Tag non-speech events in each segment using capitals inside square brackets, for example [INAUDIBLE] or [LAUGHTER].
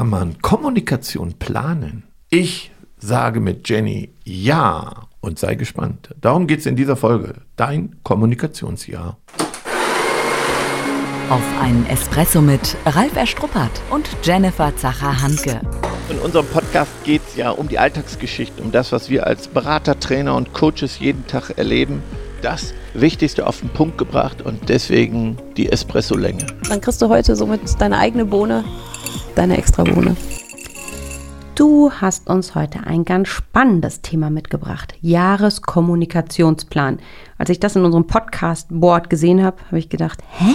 Kann man Kommunikation planen? Ich sage mit Jenny ja und sei gespannt. Darum geht es in dieser Folge. Dein Kommunikationsjahr. Auf einen Espresso mit Ralf Erstruppert und Jennifer Zacher-Hanke. In unserem Podcast geht es ja um die Alltagsgeschichte, um das, was wir als Berater, Trainer und Coaches jeden Tag erleben. Das Wichtigste auf den Punkt gebracht und deswegen die Espresso-Länge. Dann kriegst du heute somit deine eigene Bohne, deine extra Bohne. Du hast uns heute ein ganz spannendes Thema mitgebracht. Jahreskommunikationsplan. Als ich das in unserem Podcast-Board gesehen habe, habe ich gedacht, hä?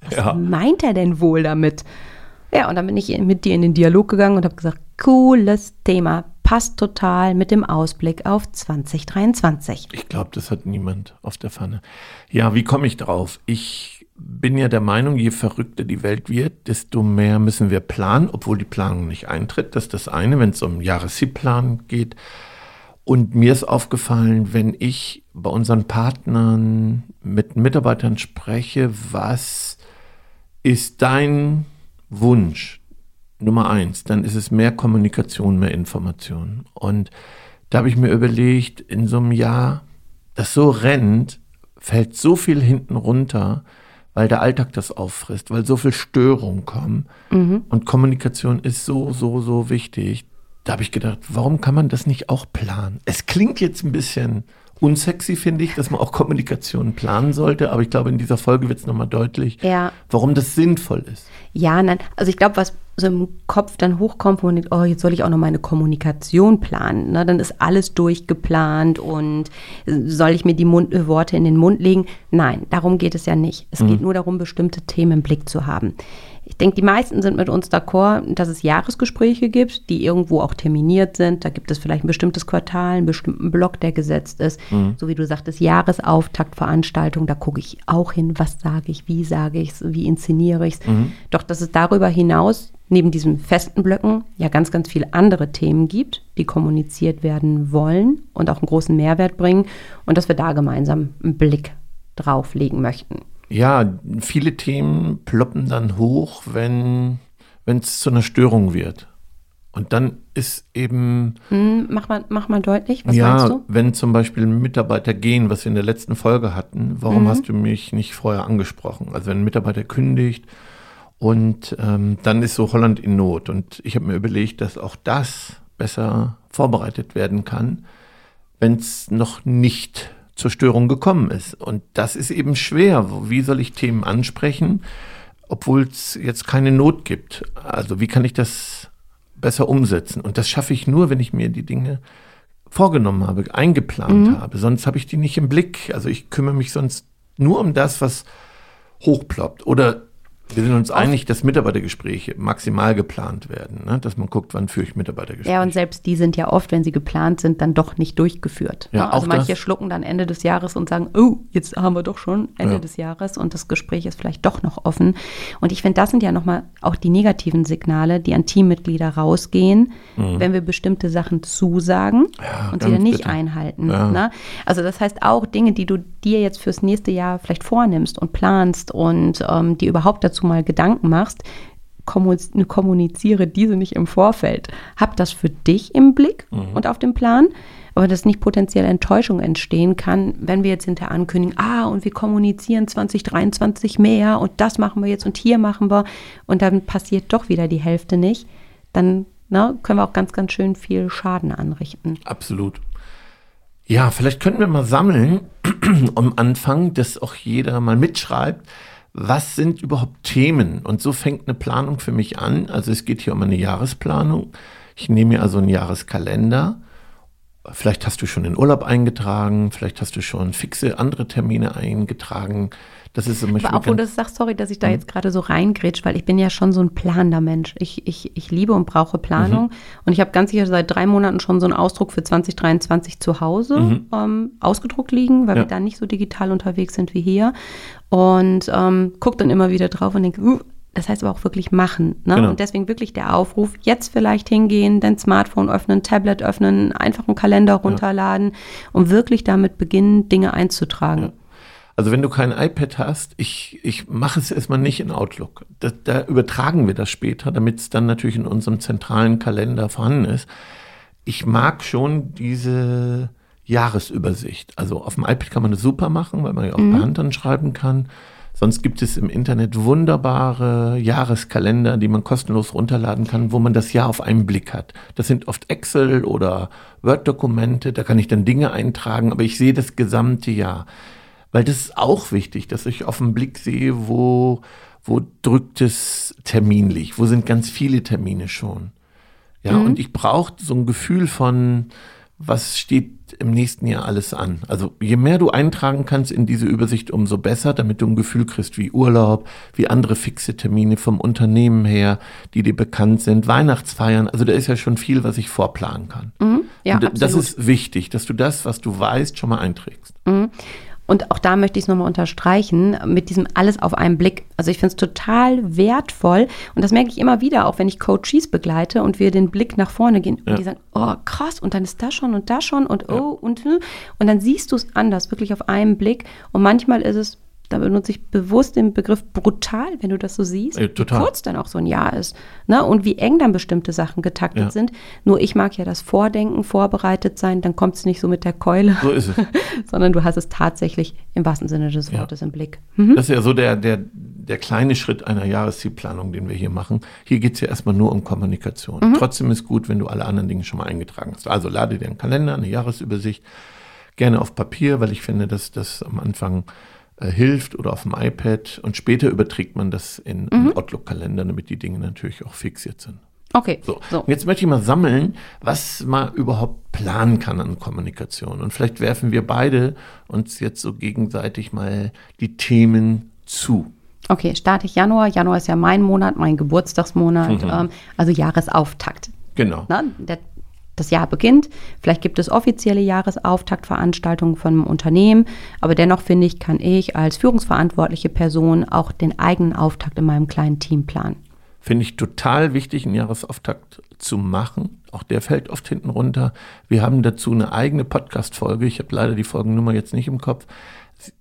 Was ja. meint er denn wohl damit? Ja, und dann bin ich mit dir in den Dialog gegangen und habe gesagt, cooles Thema, passt total mit dem Ausblick auf 2023. Ich glaube, das hat niemand auf der Pfanne. Ja, wie komme ich drauf? Ich bin ja der Meinung, je verrückter die Welt wird, desto mehr müssen wir planen, obwohl die Planung nicht eintritt. Das ist das eine, wenn es um Jahressiebplan geht. Und mir ist aufgefallen, wenn ich bei unseren Partnern mit Mitarbeitern spreche, was ist dein Wunsch Nummer eins, dann ist es mehr Kommunikation, mehr Information. Und da habe ich mir überlegt, in so einem Jahr, das so rennt, fällt so viel hinten runter, weil der Alltag das auffrisst, weil so viel Störungen kommen. Mhm. Und Kommunikation ist so, so, so wichtig. Da habe ich gedacht, warum kann man das nicht auch planen? Es klingt jetzt ein bisschen unsexy, finde ich, dass man auch Kommunikation planen sollte. Aber ich glaube, in dieser Folge wird es nochmal deutlich, ja. warum das sinnvoll ist. Ja, nein. Also ich glaube, was so im Kopf dann hochkommt, wo man denkt, oh, jetzt soll ich auch noch meine Kommunikation planen. Ne? Dann ist alles durchgeplant und soll ich mir die Mund äh, Worte in den Mund legen? Nein, darum geht es ja nicht. Es mhm. geht nur darum, bestimmte Themen im Blick zu haben. Ich denke, die meisten sind mit uns d'accord, dass es Jahresgespräche gibt, die irgendwo auch terminiert sind. Da gibt es vielleicht ein bestimmtes Quartal, einen bestimmten Block, der gesetzt ist. Mhm. So wie du sagtest, Jahresauftaktveranstaltung, da gucke ich auch hin, was sage ich, wie sage ich es, wie inszeniere ich es. Mhm. Doch dass es darüber hinaus neben diesen festen Blöcken ja ganz, ganz viele andere Themen gibt, die kommuniziert werden wollen und auch einen großen Mehrwert bringen und dass wir da gemeinsam einen Blick drauf legen möchten. Ja, viele Themen ploppen dann hoch, wenn es zu einer Störung wird. Und dann ist eben. Hm, mach, mal, mach mal deutlich, was ja, meinst du? Wenn zum Beispiel Mitarbeiter gehen, was wir in der letzten Folge hatten, warum mhm. hast du mich nicht vorher angesprochen? Also wenn ein Mitarbeiter kündigt und ähm, dann ist so Holland in Not. Und ich habe mir überlegt, dass auch das besser vorbereitet werden kann, wenn es noch nicht zur Störung gekommen ist. Und das ist eben schwer. Wie soll ich Themen ansprechen, obwohl es jetzt keine Not gibt? Also wie kann ich das besser umsetzen? Und das schaffe ich nur, wenn ich mir die Dinge vorgenommen habe, eingeplant mhm. habe. Sonst habe ich die nicht im Blick. Also ich kümmere mich sonst nur um das, was hochploppt. Oder wir sind uns einig, dass Mitarbeitergespräche maximal geplant werden, ne? dass man guckt, wann führe ich Mitarbeitergespräche. Ja, und selbst die sind ja oft, wenn sie geplant sind, dann doch nicht durchgeführt. Ja, ne? Also manche schlucken dann Ende des Jahres und sagen, oh, jetzt haben wir doch schon Ende ja. des Jahres und das Gespräch ist vielleicht doch noch offen. Und ich finde, das sind ja nochmal auch die negativen Signale, die an Teammitglieder rausgehen, mhm. wenn wir bestimmte Sachen zusagen ja, und sie dann nicht bitte. einhalten. Ne? Also das heißt auch Dinge, die du dir jetzt fürs nächste Jahr vielleicht vornimmst und planst und ähm, die überhaupt dazu dazu mal Gedanken machst, kommuniziere diese nicht im Vorfeld. Hab das für dich im Blick mhm. und auf dem Plan, aber dass nicht potenziell Enttäuschung entstehen kann, wenn wir jetzt hinterher ankündigen, ah, und wir kommunizieren 2023 mehr und das machen wir jetzt und hier machen wir und dann passiert doch wieder die Hälfte nicht, dann na, ne, können wir auch ganz, ganz schön viel Schaden anrichten. Absolut. Ja, vielleicht könnten wir mal sammeln [CLEARS THROAT] am Anfang, dass auch jeder mal mitschreibt, was sind überhaupt Themen? Und so fängt eine Planung für mich an. Also es geht hier um eine Jahresplanung. Ich nehme mir also einen Jahreskalender. Vielleicht hast du schon den Urlaub eingetragen, vielleicht hast du schon fixe andere Termine eingetragen. Das ist zum Beispiel. Aber auch wo du sagst, sorry, dass ich da hm? jetzt gerade so reingrätsch, weil ich bin ja schon so ein planender Mensch. Ich, ich, ich liebe und brauche Planung. Mhm. Und ich habe ganz sicher seit drei Monaten schon so einen Ausdruck für 2023 zu Hause mhm. ähm, ausgedruckt liegen, weil ja. wir da nicht so digital unterwegs sind wie hier. Und ähm, gucke dann immer wieder drauf und denke, uh, das heißt aber auch wirklich machen. Ne? Genau. Und deswegen wirklich der Aufruf, jetzt vielleicht hingehen, dein Smartphone öffnen, Tablet öffnen, einfach einen Kalender runterladen ja. und wirklich damit beginnen, Dinge einzutragen. Ja. Also wenn du kein iPad hast, ich, ich mache es erstmal nicht in Outlook. Da, da übertragen wir das später, damit es dann natürlich in unserem zentralen Kalender vorhanden ist. Ich mag schon diese Jahresübersicht. Also auf dem iPad kann man das super machen, weil man ja auch mhm. per Hand dann schreiben kann. Sonst gibt es im Internet wunderbare Jahreskalender, die man kostenlos runterladen kann, wo man das Jahr auf einen Blick hat. Das sind oft Excel oder Word-Dokumente, da kann ich dann Dinge eintragen, aber ich sehe das gesamte Jahr. Weil das ist auch wichtig, dass ich auf den Blick sehe, wo, wo drückt es terminlich, wo sind ganz viele Termine schon. Ja, mhm. und ich brauche so ein Gefühl von, was steht im nächsten Jahr alles an. Also je mehr du eintragen kannst in diese Übersicht, umso besser, damit du ein Gefühl kriegst, wie Urlaub, wie andere fixe Termine vom Unternehmen her, die dir bekannt sind, Weihnachtsfeiern. Also da ist ja schon viel, was ich vorplanen kann. Mhm, ja, Und das ist wichtig, dass du das, was du weißt, schon mal einträgst. Mhm. Und auch da möchte ich es nochmal unterstreichen, mit diesem alles auf einen Blick. Also ich finde es total wertvoll und das merke ich immer wieder, auch wenn ich Coaches begleite und wir den Blick nach vorne gehen ja. und die sagen, oh krass, und dann ist das schon und das schon und oh ja. und und dann siehst du es anders, wirklich auf einen Blick. Und manchmal ist es da benutze ich bewusst den Begriff brutal, wenn du das so siehst, ja, wie kurz dann auch so ein Jahr ist. Ne? Und wie eng dann bestimmte Sachen getaktet ja. sind. Nur ich mag ja das Vordenken, vorbereitet sein, dann kommt es nicht so mit der Keule, so ist es. [LAUGHS] sondern du hast es tatsächlich im wahrsten Sinne des Wortes ja. im Blick. Mhm. Das ist ja so der, der, der kleine Schritt einer Jahreszielplanung, den wir hier machen. Hier geht es ja erstmal nur um Kommunikation. Mhm. Trotzdem ist gut, wenn du alle anderen Dinge schon mal eingetragen hast. Also lade dir einen Kalender, eine Jahresübersicht, gerne auf Papier, weil ich finde, dass das am Anfang äh, hilft oder auf dem iPad und später überträgt man das in mhm. einen Outlook-Kalender, damit die Dinge natürlich auch fixiert sind. Okay. So. so. Jetzt möchte ich mal sammeln, was man überhaupt planen kann an Kommunikation. Und vielleicht werfen wir beide uns jetzt so gegenseitig mal die Themen zu. Okay, starte ich Januar. Januar ist ja mein Monat, mein Geburtstagsmonat, mhm. ähm, also Jahresauftakt. Genau. Na, der das Jahr beginnt. Vielleicht gibt es offizielle Jahresauftaktveranstaltungen von einem Unternehmen, aber dennoch finde ich, kann ich als führungsverantwortliche Person auch den eigenen Auftakt in meinem kleinen Team planen. Finde ich total wichtig, einen Jahresauftakt zu machen. Auch der fällt oft hinten runter. Wir haben dazu eine eigene Podcast-Folge. Ich habe leider die Folgennummer jetzt nicht im Kopf.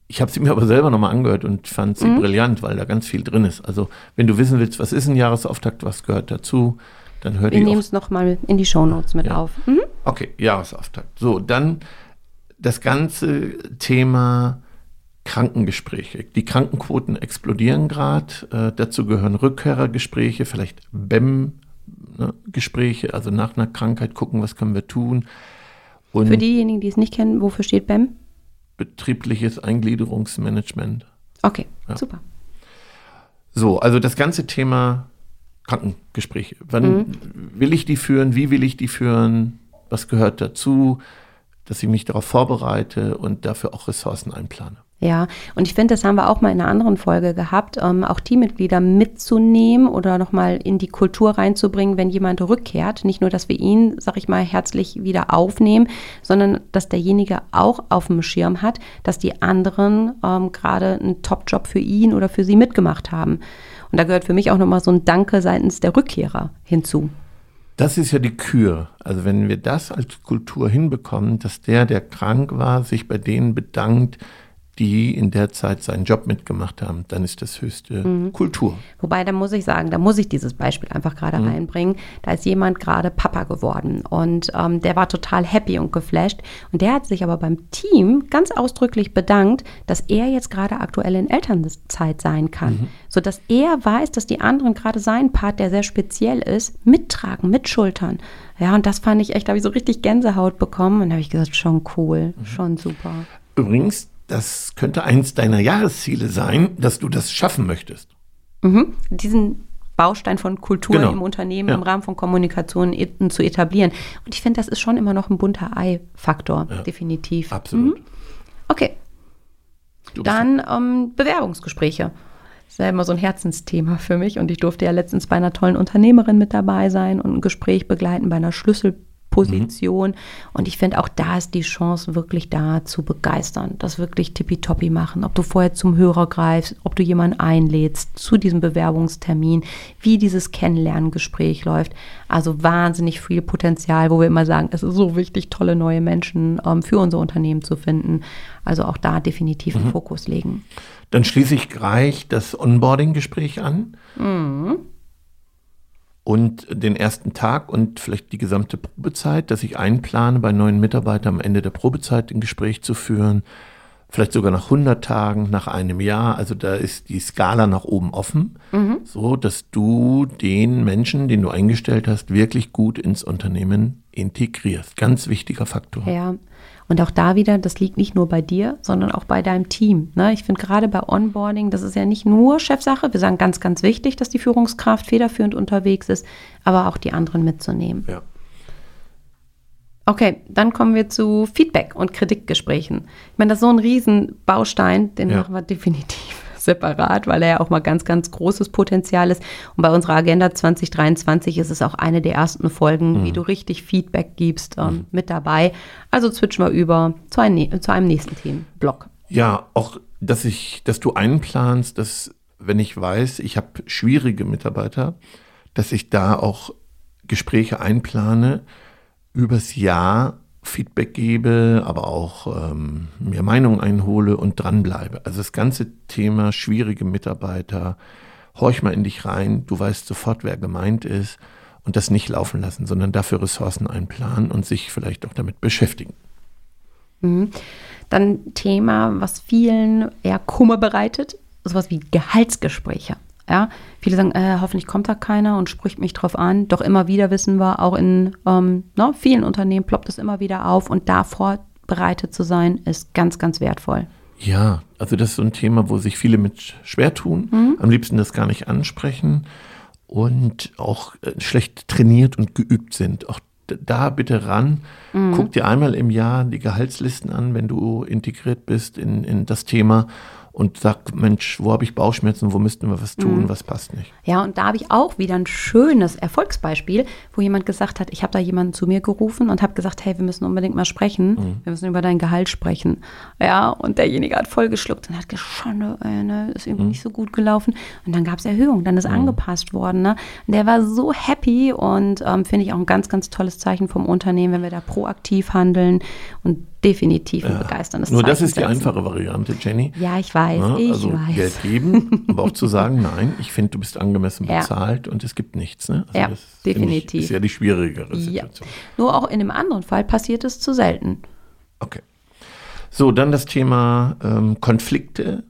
Ich habe sie mir aber selber nochmal angehört und fand sie mhm. brillant, weil da ganz viel drin ist. Also, wenn du wissen willst, was ist ein Jahresauftakt, was gehört dazu, dann hört Wir nehmen es nochmal in die Shownotes mit ja. auf. Mhm. Okay, Jahresauftakt. So, dann das ganze Thema Krankengespräche. Die Krankenquoten explodieren gerade. Äh, dazu gehören Rückkehrergespräche, vielleicht BEM-Gespräche, ne, also nach einer Krankheit gucken, was können wir tun. Und Für diejenigen, die es nicht kennen, wofür steht BEM? Betriebliches Eingliederungsmanagement. Okay, ja. super. So, also das ganze Thema Krankengespräche. Wann mhm. will ich die führen? Wie will ich die führen? Was gehört dazu? Dass ich mich darauf vorbereite und dafür auch Ressourcen einplane. Ja, und ich finde, das haben wir auch mal in einer anderen Folge gehabt, ähm, auch Teammitglieder mitzunehmen oder nochmal in die Kultur reinzubringen, wenn jemand rückkehrt. Nicht nur, dass wir ihn, sag ich mal, herzlich wieder aufnehmen, sondern dass derjenige auch auf dem Schirm hat, dass die anderen ähm, gerade einen Top-Job für ihn oder für sie mitgemacht haben. Und da gehört für mich auch nochmal so ein Danke seitens der Rückkehrer hinzu. Das ist ja die Kür. Also wenn wir das als Kultur hinbekommen, dass der, der krank war, sich bei denen bedankt, die in der Zeit seinen Job mitgemacht haben, dann ist das höchste mhm. Kultur. Wobei, da muss ich sagen, da muss ich dieses Beispiel einfach gerade mhm. reinbringen. Da ist jemand gerade Papa geworden und ähm, der war total happy und geflasht. Und der hat sich aber beim Team ganz ausdrücklich bedankt, dass er jetzt gerade aktuell in Elternzeit sein kann. Mhm. Sodass er weiß, dass die anderen gerade seinen Part, der sehr speziell ist, mittragen, mitschultern. Ja, und das fand ich echt, da habe ich so richtig Gänsehaut bekommen. Und da habe ich gesagt, schon cool, mhm. schon super. Übrigens, das könnte eins deiner Jahresziele sein, dass du das schaffen möchtest. Mhm. Diesen Baustein von Kultur genau. im Unternehmen ja. im Rahmen von Kommunikation zu etablieren. Und ich finde, das ist schon immer noch ein bunter Ei-Faktor, ja. definitiv. Absolut. Mhm. Okay. Dann ähm, Bewerbungsgespräche. Das ist ja immer so ein Herzensthema für mich und ich durfte ja letztens bei einer tollen Unternehmerin mit dabei sein und ein Gespräch begleiten bei einer Schlüssel Führungsposition. Mhm. Und ich finde, auch da ist die Chance wirklich da zu begeistern, das wirklich tippitoppi machen. Ob du vorher zum Hörer greifst, ob du jemanden einlädst zu diesem Bewerbungstermin, wie dieses Kennenlerngespräch läuft. Also wahnsinnig viel Potenzial, wo wir immer sagen, es ist so wichtig, tolle neue Menschen ähm, für unser Unternehmen zu finden. Also auch da definitiv mhm. Fokus legen. Dann schließe ich gleich das Onboarding-Gespräch an. Mhm. Und den ersten Tag und vielleicht die gesamte Probezeit, dass ich einplane, bei neuen Mitarbeitern am Ende der Probezeit ein Gespräch zu führen. Vielleicht sogar nach 100 Tagen, nach einem Jahr. Also da ist die Skala nach oben offen, mhm. so dass du den Menschen, den du eingestellt hast, wirklich gut ins Unternehmen integrierst. Ganz wichtiger Faktor. Ja, und auch da wieder, das liegt nicht nur bei dir, sondern auch bei deinem Team. Ne? Ich finde gerade bei Onboarding, das ist ja nicht nur Chefsache. Wir sagen ganz, ganz wichtig, dass die Führungskraft federführend unterwegs ist, aber auch die anderen mitzunehmen. Ja. Okay, dann kommen wir zu Feedback und Kritikgesprächen. Ich meine, das ist so ein Riesenbaustein, den ja. machen wir definitiv separat, weil er ja auch mal ganz, ganz großes Potenzial ist. Und bei unserer Agenda 2023 ist es auch eine der ersten Folgen, mhm. wie du richtig Feedback gibst, ähm, mhm. mit dabei. Also switchen wir über zu einem, zu einem nächsten Themenblock. Ja, auch, dass ich, dass du einplanst, dass, wenn ich weiß, ich habe schwierige Mitarbeiter, dass ich da auch Gespräche einplane übers Jahr Feedback gebe, aber auch ähm, mir Meinung einhole und dranbleibe. Also das ganze Thema schwierige Mitarbeiter, horch mal in dich rein, du weißt sofort, wer gemeint ist und das nicht laufen lassen, sondern dafür Ressourcen einplanen und sich vielleicht auch damit beschäftigen. Mhm. Dann Thema, was vielen eher Kummer bereitet, sowas wie Gehaltsgespräche. Ja, viele sagen, äh, hoffentlich kommt da keiner und spricht mich drauf an. Doch immer wieder wissen wir, auch in ähm, ne, vielen Unternehmen ploppt es immer wieder auf und da vorbereitet zu sein, ist ganz, ganz wertvoll. Ja, also das ist so ein Thema, wo sich viele mit schwer tun, mhm. am liebsten das gar nicht ansprechen und auch äh, schlecht trainiert und geübt sind. Auch da bitte ran. Mhm. Guck dir einmal im Jahr die Gehaltslisten an, wenn du integriert bist in, in das Thema und sagt, Mensch, wo habe ich Bauchschmerzen, wo müssten wir was tun, mhm. was passt nicht. Ja, und da habe ich auch wieder ein schönes Erfolgsbeispiel, wo jemand gesagt hat, ich habe da jemanden zu mir gerufen und habe gesagt, hey, wir müssen unbedingt mal sprechen, mhm. wir müssen über dein Gehalt sprechen. Ja, und derjenige hat voll geschluckt und hat geschont, äh, ne, ist irgendwie mhm. nicht so gut gelaufen. Und dann gab es Erhöhung, dann ist mhm. angepasst worden. Ne? Und der war so happy und ähm, finde ich auch ein ganz, ganz tolles Zeichen vom Unternehmen, wenn wir da proaktiv handeln und definitiv ein ja. begeisterndes Nur das ist die einfache Variante, Jenny. Ja, ich weiß, ja, ich also weiß. Geld geben, aber auch zu sagen, [LAUGHS] nein, ich finde, du bist angemessen bezahlt ja. und es gibt nichts. Ne? Also ja, definitiv. Ich, ist ja die schwierigere Situation. Nur auch in dem anderen Fall passiert es zu selten. Okay. So, dann das Thema ähm, Konflikte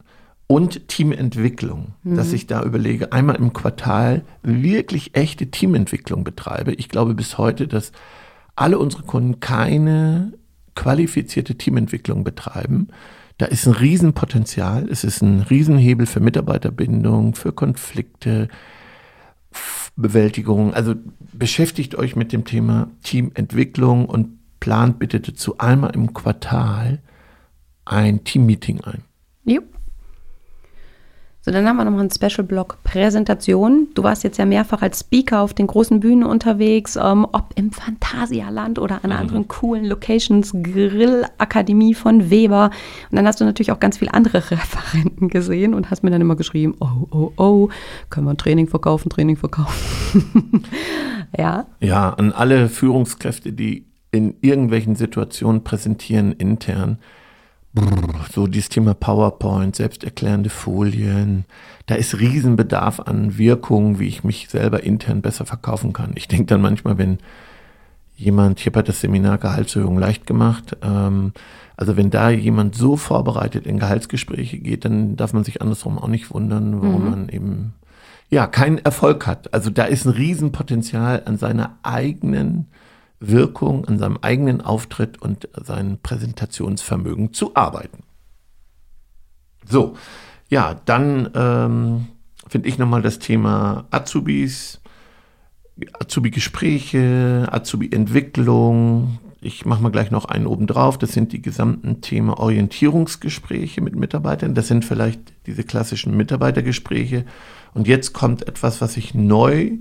und Teamentwicklung, mhm. dass ich da überlege, einmal im Quartal wirklich echte Teamentwicklung betreibe. Ich glaube bis heute, dass alle unsere Kunden keine qualifizierte Teamentwicklung betreiben. Da ist ein Riesenpotenzial, es ist ein Riesenhebel für Mitarbeiterbindung, für Konflikte, Bewältigung. Also beschäftigt euch mit dem Thema Teamentwicklung und plant bitte dazu einmal im Quartal ein Teammeeting ein. Jupp. So, dann haben wir nochmal einen Special-Block Präsentation. Du warst jetzt ja mehrfach als Speaker auf den großen Bühnen unterwegs, ähm, ob im Phantasialand oder an mhm. anderen coolen Locations, Grillakademie von Weber. Und dann hast du natürlich auch ganz viele andere [LAUGHS] Referenten gesehen und hast mir dann immer geschrieben, oh, oh, oh, können wir ein Training verkaufen, Training verkaufen. [LAUGHS] ja. Ja, an alle Führungskräfte, die in irgendwelchen Situationen präsentieren intern, so dieses Thema PowerPoint, selbsterklärende Folien, da ist Riesenbedarf an Wirkung, wie ich mich selber intern besser verkaufen kann. Ich denke dann manchmal, wenn jemand, ich habe das Seminar Gehaltserhöhung leicht gemacht, ähm, also wenn da jemand so vorbereitet in Gehaltsgespräche geht, dann darf man sich andersrum auch nicht wundern, warum mhm. man eben ja keinen Erfolg hat. Also da ist ein Riesenpotenzial an seiner eigenen Wirkung, an seinem eigenen Auftritt und seinem Präsentationsvermögen zu arbeiten. So, ja, dann ähm, finde ich nochmal das Thema Azubis, Azubi-Gespräche, Azubi-Entwicklung. Ich mache mal gleich noch einen oben drauf. Das sind die gesamten Themen Orientierungsgespräche mit Mitarbeitern. Das sind vielleicht diese klassischen Mitarbeitergespräche. Und jetzt kommt etwas, was ich neu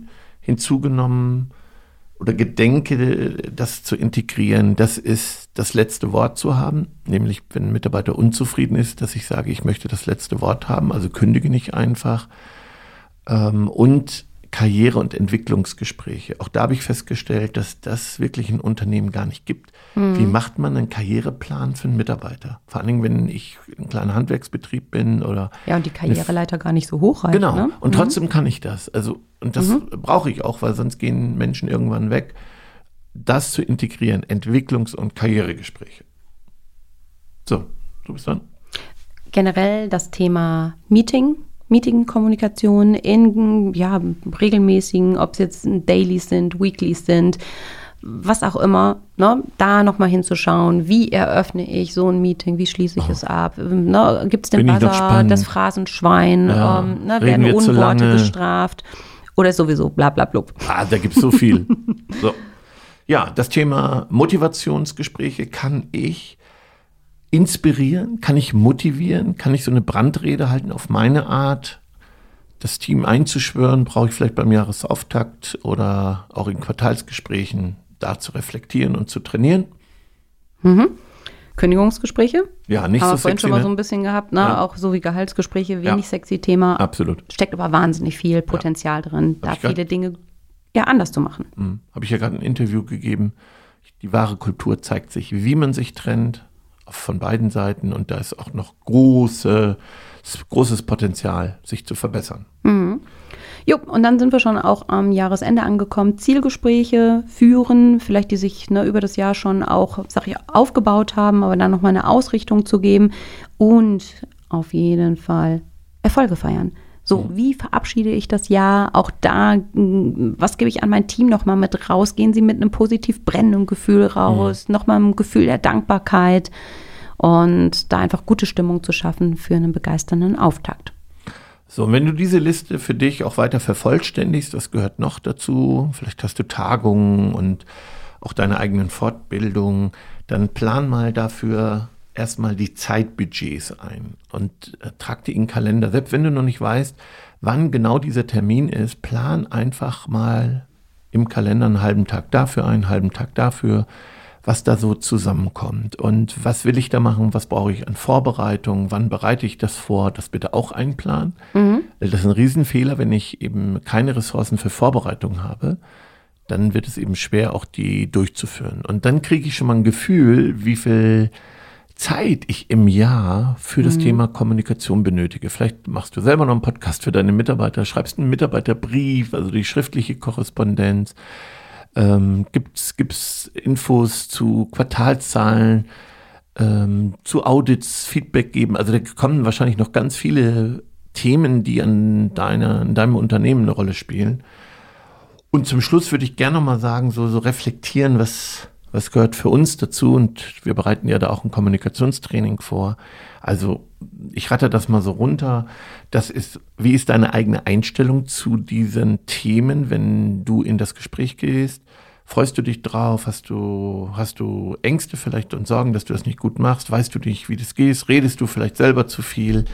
hinzugenommen habe oder gedenke, das zu integrieren, das ist das letzte Wort zu haben. Nämlich, wenn ein Mitarbeiter unzufrieden ist, dass ich sage, ich möchte das letzte Wort haben, also kündige nicht einfach. Ähm, und Karriere- und Entwicklungsgespräche. Auch da habe ich festgestellt, dass das wirklich ein Unternehmen gar nicht gibt. Mhm. Wie macht man einen Karriereplan für einen Mitarbeiter? Vor allen Dingen, wenn ich ein kleiner Handwerksbetrieb bin oder. Ja, und die Karriereleiter gar nicht so hoch reicht. Genau. Ne? Und mhm. trotzdem kann ich das. Also, und das mhm. brauche ich auch, weil sonst gehen Menschen irgendwann weg. Das zu integrieren, Entwicklungs- und Karrieregespräche. So, du bist dran. Generell das Thema Meeting Meeting-Kommunikation in ja, regelmäßigen, ob es jetzt Dailies sind, Weeklies sind, was auch immer, ne, da nochmal hinzuschauen, wie eröffne ich so ein Meeting, wie schließe ich oh. es ab, ne, gibt es den Buzzer, das Phrasenschwein, ja. ähm, ne, werden Unworte bestraft oder sowieso bla bla blub. Ah, da gibt es so viel. [LAUGHS] so. Ja, das Thema Motivationsgespräche kann ich inspirieren? Kann ich motivieren? Kann ich so eine Brandrede halten auf meine Art? Das Team einzuschwören, brauche ich vielleicht beim Jahresauftakt oder auch in Quartalsgesprächen da zu reflektieren und zu trainieren. Mhm. Kündigungsgespräche? Ja, nicht Haben so vorhin schon mal so ein bisschen gehabt, ne? Ja. auch so wie Gehaltsgespräche, wenig ja. sexy Thema. Absolut. Steckt aber wahnsinnig viel Potenzial ja. drin, da viele Dinge ja anders zu machen. Mhm. Habe ich ja gerade ein Interview gegeben. Die wahre Kultur zeigt sich, wie man sich trennt, von beiden Seiten und da ist auch noch große, großes Potenzial, sich zu verbessern. Mhm. Jo, und dann sind wir schon auch am Jahresende angekommen. Zielgespräche führen, vielleicht die sich ne, über das Jahr schon auch, sag ich, aufgebaut haben, aber dann nochmal eine Ausrichtung zu geben und auf jeden Fall Erfolge feiern. So, mhm. wie verabschiede ich das Jahr? Auch da, was gebe ich an mein Team nochmal mit raus? Gehen Sie mit einem positiv brennenden Gefühl raus, mhm. nochmal ein Gefühl der Dankbarkeit und da einfach gute Stimmung zu schaffen für einen begeisternden Auftakt. So, und wenn du diese Liste für dich auch weiter vervollständigst, das gehört noch dazu, vielleicht hast du Tagungen und auch deine eigenen Fortbildungen, dann plan mal dafür erstmal die Zeitbudgets ein und äh, trag die in den Kalender. Selbst wenn du noch nicht weißt, wann genau dieser Termin ist, plan einfach mal im Kalender einen halben Tag dafür, einen halben Tag dafür was da so zusammenkommt und was will ich da machen, was brauche ich an Vorbereitung, wann bereite ich das vor, das bitte auch einplanen. Mhm. Das ist ein Riesenfehler, wenn ich eben keine Ressourcen für Vorbereitung habe, dann wird es eben schwer, auch die durchzuführen. Und dann kriege ich schon mal ein Gefühl, wie viel Zeit ich im Jahr für das mhm. Thema Kommunikation benötige. Vielleicht machst du selber noch einen Podcast für deine Mitarbeiter, schreibst einen Mitarbeiterbrief, also die schriftliche Korrespondenz ähm, Gibt es Infos zu Quartalzahlen, ähm, zu Audits, Feedback geben? Also da kommen wahrscheinlich noch ganz viele Themen, die an, deiner, in deinem Unternehmen eine Rolle spielen. Und zum Schluss würde ich gerne noch mal sagen, so, so reflektieren, was, was gehört für uns dazu. Und wir bereiten ja da auch ein Kommunikationstraining vor. Also ich rate das mal so runter. Das ist, wie ist deine eigene Einstellung zu diesen Themen, wenn du in das Gespräch gehst? Freust du dich drauf? Hast du, hast du Ängste vielleicht und Sorgen, dass du das nicht gut machst? Weißt du nicht, wie das geht? Redest du vielleicht selber zu viel?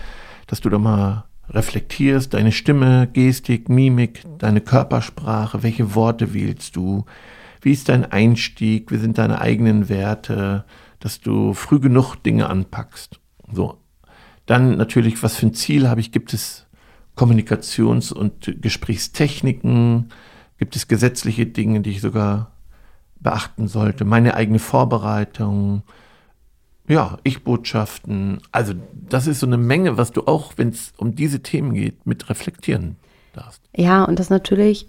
Dass du da mal reflektierst, deine Stimme, Gestik, Mimik, deine Körpersprache, welche Worte wählst du? Wie ist dein Einstieg? Wie sind deine eigenen Werte? Dass du früh genug Dinge anpackst. So. Dann natürlich, was für ein Ziel habe ich? Gibt es Kommunikations- und Gesprächstechniken? Gibt es gesetzliche Dinge, die ich sogar beachten sollte? Meine eigene Vorbereitung? Ja, Ich-Botschaften. Also, das ist so eine Menge, was du auch, wenn es um diese Themen geht, mit reflektieren darfst. Ja, und das natürlich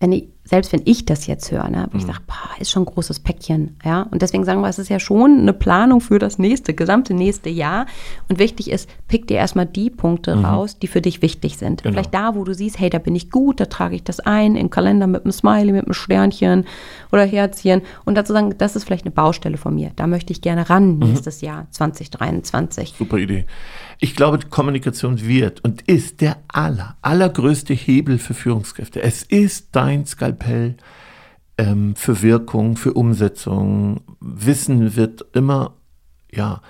wenn ich, selbst wenn ich das jetzt höre, ne, wo mhm. ich sage, ist schon ein großes Päckchen, ja. Und deswegen sagen wir, es ist ja schon eine Planung für das nächste, gesamte nächste Jahr. Und wichtig ist, pick dir erstmal die Punkte mhm. raus, die für dich wichtig sind. Genau. Vielleicht da, wo du siehst, hey, da bin ich gut, da trage ich das ein, im Kalender mit einem Smiley, mit einem Sternchen oder Herzchen. Und dazu sagen, das ist vielleicht eine Baustelle von mir. Da möchte ich gerne ran mhm. nächstes Jahr 2023. Super Idee. Ich glaube, Kommunikation wird und ist der aller, allergrößte Hebel für Führungskräfte. Es ist dein Skalpell ähm, für Wirkung, für Umsetzung. Wissen wird immer, ja,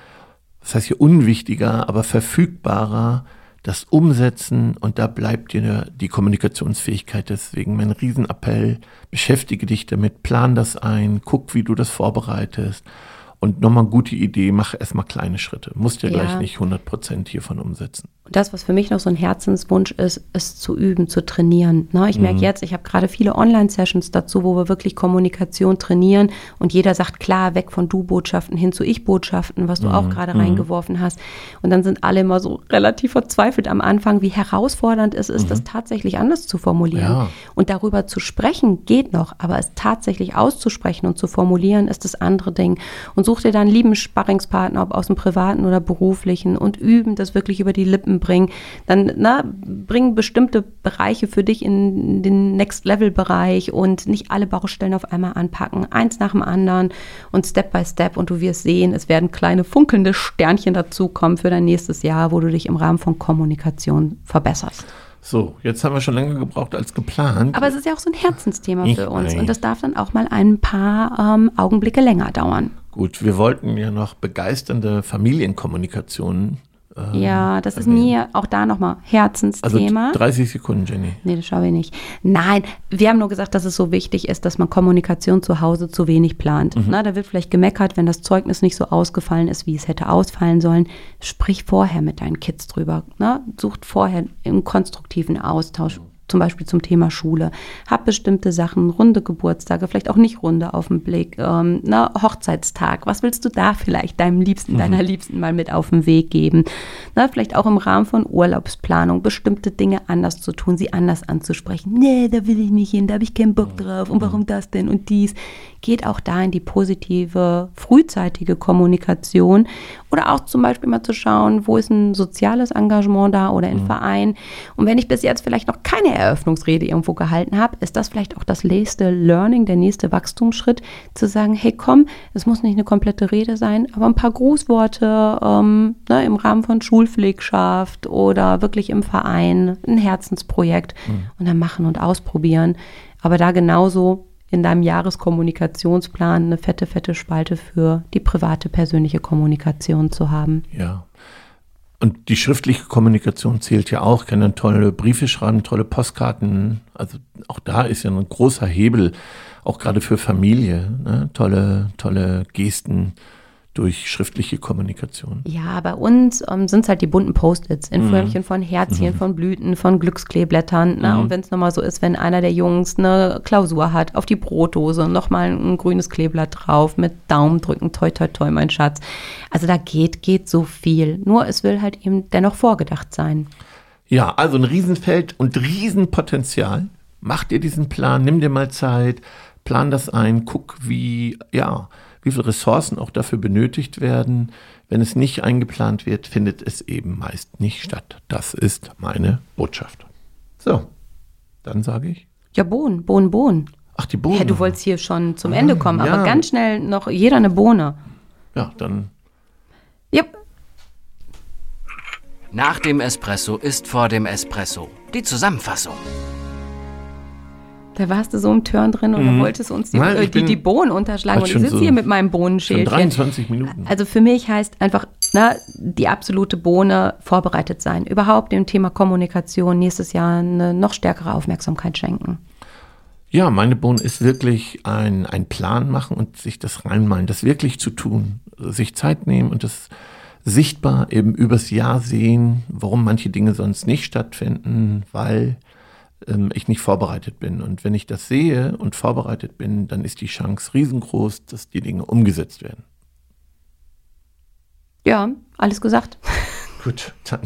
das heißt hier unwichtiger, aber verfügbarer, das Umsetzen und da bleibt dir die Kommunikationsfähigkeit. Deswegen mein Riesenappell, beschäftige dich damit, plan das ein, guck, wie du das vorbereitest und nochmal eine gute Idee, mach erstmal kleine Schritte. Musst ja, ja. gleich nicht 100 Prozent hiervon umsetzen. Das, was für mich noch so ein Herzenswunsch ist, ist zu üben, zu trainieren. Ne? Ich mhm. merke jetzt, ich habe gerade viele Online-Sessions dazu, wo wir wirklich Kommunikation trainieren und jeder sagt klar, weg von Du-Botschaften hin zu Ich-Botschaften, was du mhm. auch gerade mhm. reingeworfen hast. Und dann sind alle immer so relativ verzweifelt am Anfang, wie herausfordernd es ist, das mhm. tatsächlich anders zu formulieren. Ja. Und darüber zu sprechen geht noch, aber es tatsächlich auszusprechen und zu formulieren, ist das andere Ding. Und such dir dann lieben Sparringspartner, ob aus dem privaten oder beruflichen und üben das wirklich über die Lippen bringen, dann na, bring bestimmte Bereiche für dich in den Next-Level-Bereich und nicht alle Baustellen auf einmal anpacken, eins nach dem anderen und Step by Step und du wirst sehen, es werden kleine funkelnde Sternchen dazukommen für dein nächstes Jahr, wo du dich im Rahmen von Kommunikation verbesserst. So, jetzt haben wir schon länger gebraucht als geplant. Aber es ist ja auch so ein Herzensthema ich für uns. Weiß. Und das darf dann auch mal ein paar ähm, Augenblicke länger dauern. Gut, wir wollten ja noch begeisternde Familienkommunikationen ähm, ja, das ist mir auch da nochmal Herzensthema. Also 30 Sekunden, Jenny. Nee, das schaue ich nicht. Nein, wir haben nur gesagt, dass es so wichtig ist, dass man Kommunikation zu Hause zu wenig plant. Mhm. Na, da wird vielleicht gemeckert, wenn das Zeugnis nicht so ausgefallen ist, wie es hätte ausfallen sollen. Sprich vorher mit deinen Kids drüber. Na? Sucht vorher einen konstruktiven Austausch zum Beispiel zum Thema Schule. Hab bestimmte Sachen, runde Geburtstage, vielleicht auch nicht runde auf den Blick, ähm, na, Hochzeitstag. Was willst du da vielleicht deinem Liebsten, mhm. deiner Liebsten mal mit auf den Weg geben? Na, vielleicht auch im Rahmen von Urlaubsplanung bestimmte Dinge anders zu tun, sie anders anzusprechen. Nee, da will ich nicht hin, da habe ich keinen Bock mhm. drauf. Und warum das denn und dies? Geht auch da in die positive, frühzeitige Kommunikation oder auch zum Beispiel mal zu schauen, wo ist ein soziales Engagement da oder ein mhm. Verein. Und wenn ich bis jetzt vielleicht noch keine Eröffnungsrede irgendwo gehalten habe, ist das vielleicht auch das nächste Learning, der nächste Wachstumsschritt, zu sagen, hey komm, es muss nicht eine komplette Rede sein, aber ein paar Grußworte ähm, ne, im Rahmen von Schulpflegschaft oder wirklich im Verein, ein Herzensprojekt mhm. und dann machen und ausprobieren. Aber da genauso in deinem Jahreskommunikationsplan eine fette, fette Spalte für die private, persönliche Kommunikation zu haben. Ja. Und die schriftliche Kommunikation zählt ja auch. Kann dann tolle Briefe schreiben, tolle Postkarten. Also auch da ist ja ein großer Hebel, auch gerade für Familie. Ne? Tolle, tolle Gesten durch schriftliche Kommunikation. Ja, bei uns ähm, sind es halt die bunten Post-its in mhm. Förmchen von Herzchen, mhm. von Blüten, von Glückskleeblättern. Ne? Mhm. Und wenn es nochmal so ist, wenn einer der Jungs eine Klausur hat, auf die Brotdose nochmal ein grünes Kleeblatt drauf mit Daumen drücken, toi, toi, toi, mein Schatz. Also da geht, geht so viel. Nur es will halt eben dennoch vorgedacht sein. Ja, also ein Riesenfeld und Riesenpotenzial. Mach dir diesen Plan, nimm dir mal Zeit, plan das ein, guck, wie, ja, wie viele Ressourcen auch dafür benötigt werden. Wenn es nicht eingeplant wird, findet es eben meist nicht statt. Das ist meine Botschaft. So, dann sage ich. Ja, Bohnen, Bohnen, Bohnen. Ach, die Bohnen. Ja, du wolltest hier schon zum ah, Ende kommen, ja. aber ganz schnell noch jeder eine Bohne. Ja, dann. Yep. Nach dem Espresso ist vor dem Espresso die Zusammenfassung. Da warst du so im Turn drin und mhm. wolltest uns die, Nein, äh, die, die, Bohnen unterschlagen. Und ich sitze so hier mit meinem Bohnenschälchen. 23 Minuten. Also für mich heißt einfach na, ne, die absolute Bohne vorbereitet sein. Überhaupt dem Thema Kommunikation nächstes Jahr eine noch stärkere Aufmerksamkeit schenken. Ja, meine Bohne ist wirklich ein, ein Plan machen und sich das reinmalen, das wirklich zu tun. Sich Zeit nehmen und das sichtbar eben übers Jahr sehen, warum manche Dinge sonst nicht stattfinden, weil ich nicht vorbereitet bin. Und wenn ich das sehe und vorbereitet bin, dann ist die Chance riesengroß, dass die Dinge umgesetzt werden. Ja, alles gesagt. Gut, dann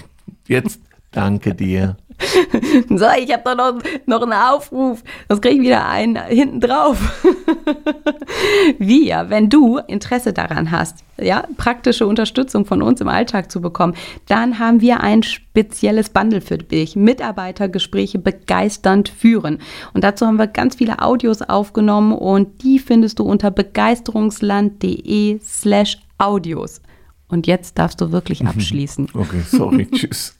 jetzt danke dir. [LAUGHS] So, ich habe da noch, noch einen Aufruf. Das kriege ich wieder einen hinten drauf. [LAUGHS] Wir, wenn du Interesse daran hast, ja, praktische Unterstützung von uns im Alltag zu bekommen, dann haben wir ein spezielles Bundle für dich. Mitarbeitergespräche begeisternd führen. Und dazu haben wir ganz viele Audios aufgenommen und die findest du unter begeisterungsland.de slash Audios. Und jetzt darfst du wirklich [LAUGHS] abschließen. Okay, sorry, tschüss.